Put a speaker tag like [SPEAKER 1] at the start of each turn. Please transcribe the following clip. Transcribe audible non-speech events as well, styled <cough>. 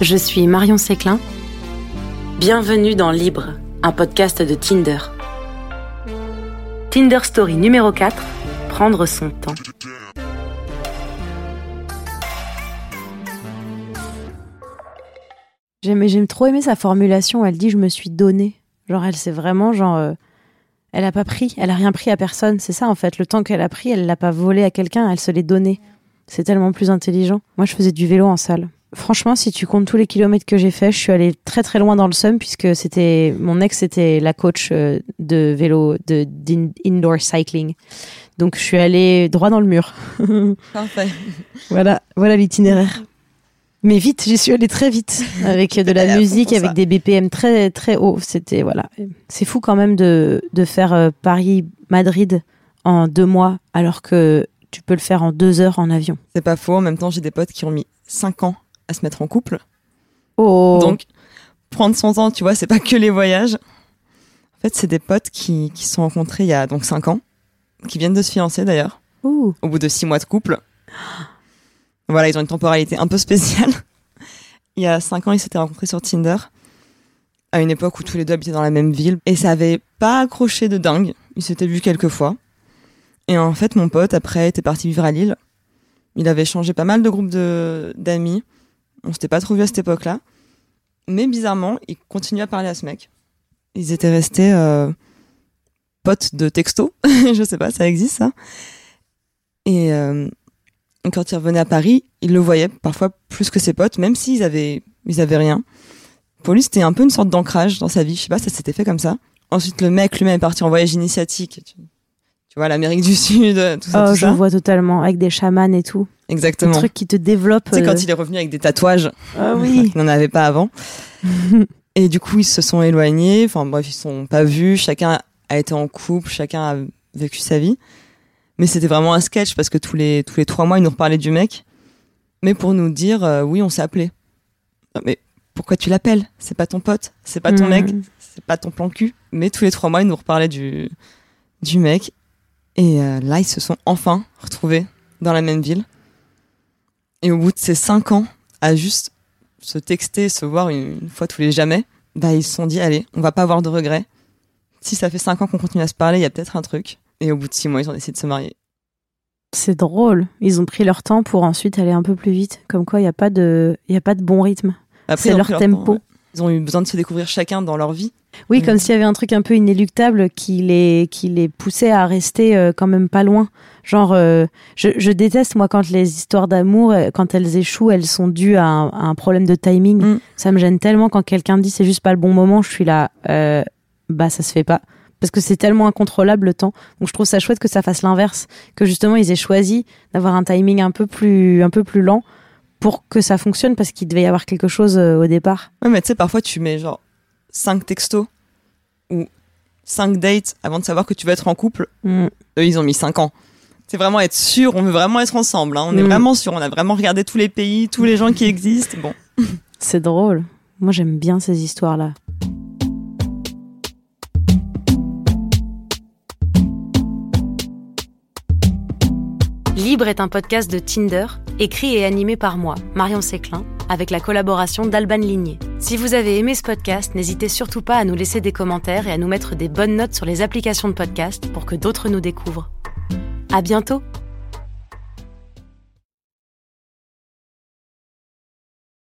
[SPEAKER 1] je suis Marion Séclin. Bienvenue dans Libre, un podcast de Tinder. Tinder Story numéro 4, prendre son temps.
[SPEAKER 2] J'aime trop aimé sa formulation, elle dit je me suis donné. Genre elle c'est vraiment genre euh, elle a pas pris, elle a rien pris à personne, c'est ça en fait, le temps qu'elle a pris, elle l'a pas volé à quelqu'un, elle se l'est donné. C'est tellement plus intelligent. Moi je faisais du vélo en salle. Franchement, si tu comptes tous les kilomètres que j'ai fait, je suis allée très très loin dans le sum puisque c'était mon ex était la coach euh, de vélo de d'indoor cycling. Donc je suis allée droit dans le mur. <laughs>
[SPEAKER 3] Parfait.
[SPEAKER 2] voilà, voilà l'itinéraire. Mais vite, j'y suis allée très vite avec de la <laughs> musique, avec des BPM très très hauts. C'était voilà, c'est fou quand même de de faire euh, Paris-Madrid en deux mois alors que tu peux le faire en deux heures en avion.
[SPEAKER 3] C'est pas faux. En même temps, j'ai des potes qui ont mis cinq ans à se mettre en couple.
[SPEAKER 2] Oh.
[SPEAKER 3] Donc, prendre son temps, tu vois, c'est pas que les voyages. En fait, c'est des potes qui, qui se sont rencontrés il y a donc 5 ans, qui viennent de se fiancer d'ailleurs,
[SPEAKER 2] au
[SPEAKER 3] bout de 6 mois de couple. Voilà, ils ont une temporalité un peu spéciale. il y a 5 ans, ils s'étaient rencontrés sur Tinder, à une époque où tous les deux habitaient dans la même ville, et ça avait pas accroché de dingue. Ils s'étaient vus quelques fois. Et en fait, mon pote, après, était parti vivre à Lille. Il avait changé pas mal de groupes d'amis. On s'était pas trop vu à cette époque-là. Mais bizarrement, il continuait à parler à ce mec. Ils étaient restés euh, potes de texto. <laughs> je sais pas, ça existe ça. Et euh, quand il revenait à Paris, il le voyait parfois plus que ses potes, même s'ils avaient, ils avaient rien. Pour lui, c'était un peu une sorte d'ancrage dans sa vie. Je sais pas, ça s'était fait comme ça. Ensuite, le mec lui-même est parti en voyage initiatique. Tu, vois, l'Amérique du Sud, tout ça.
[SPEAKER 2] Oh,
[SPEAKER 3] tout
[SPEAKER 2] je vois totalement, avec des chamans et tout.
[SPEAKER 3] Exactement.
[SPEAKER 2] Un truc qui te développe.
[SPEAKER 3] Sais, quand
[SPEAKER 2] euh,
[SPEAKER 3] il est revenu avec des tatouages.
[SPEAKER 2] Ah oui. <laughs>
[SPEAKER 3] qu'il n'en avait pas avant. <laughs> et du coup, ils se sont éloignés. Enfin, bref, ils se sont pas vus. Chacun a été en couple. Chacun a vécu sa vie. Mais c'était vraiment un sketch parce que tous les, tous les trois mois, ils nous reparlaient du mec. Mais pour nous dire, euh, oui, on s'est appelé. Mais pourquoi tu l'appelles? C'est pas ton pote. C'est pas ton
[SPEAKER 2] Hmm.
[SPEAKER 3] mec. C'est pas ton plan cul. Mais tous les trois mois, ils nous reparlaient du, du mec. Et euh, là, ils se sont enfin retrouvés dans la même ville. Et au bout de ces cinq ans, à juste se texter, se voir une, une fois tous les jamais, bah ils se sont dit allez, on va pas avoir de regrets. Si ça fait cinq ans qu'on continue à se parler, il y a peut-être un truc. Et au bout de six mois, ils ont décidé de se marier.
[SPEAKER 2] C'est drôle. Ils ont pris leur temps pour ensuite aller un peu plus vite. Comme quoi, il n'y a pas de, il y a pas de bon rythme.
[SPEAKER 3] Après,
[SPEAKER 2] C'est leur tempo.
[SPEAKER 3] temps, ouais. Ils ont eu besoin de se découvrir chacun dans leur vie.
[SPEAKER 2] Oui,
[SPEAKER 3] Mm.
[SPEAKER 2] comme s'il y avait un truc un peu inéluctable qui les, qui les poussait à rester euh, quand même pas loin. Genre, euh, je, je déteste moi quand les histoires d'amour, euh, quand elles échouent, elles sont dues à un, à un problème de timing.
[SPEAKER 3] Mm.
[SPEAKER 2] Ça me gêne tellement quand quelqu'un dit c'est juste pas le bon moment. Je suis là, euh, bah ça se fait pas. Parce que c'est tellement incontrôlable le temps. Donc je trouve ça chouette que ça fasse l'inverse, que justement ils aient choisi d'avoir un timing un peu plus, un peu plus lent pour que ça fonctionne parce qu'il devait y avoir quelque chose au départ.
[SPEAKER 3] Ouais, mais tu sais, parfois tu mets genre cinq textos ou cinq dates avant de savoir que tu vas être en couple.
[SPEAKER 2] Mm.
[SPEAKER 3] Eux, ils ont mis cinq ans. C'est vraiment être sûr, on veut vraiment être ensemble. hein. On est
[SPEAKER 2] Mm.
[SPEAKER 3] vraiment sûr, on a vraiment regardé tous les pays, tous les gens qui existent. Bon. <laughs>
[SPEAKER 2] C'est drôle. Moi j'aime bien ces histoires-là.
[SPEAKER 1] Libre est un podcast de Tinder, écrit et animé par moi, Marion Séclin, avec la collaboration d'Alban Ligné. Si vous avez aimé ce podcast, n'hésitez surtout pas à nous laisser des commentaires et à nous mettre des bonnes notes sur les applications de podcast pour que d'autres nous découvrent. À bientôt!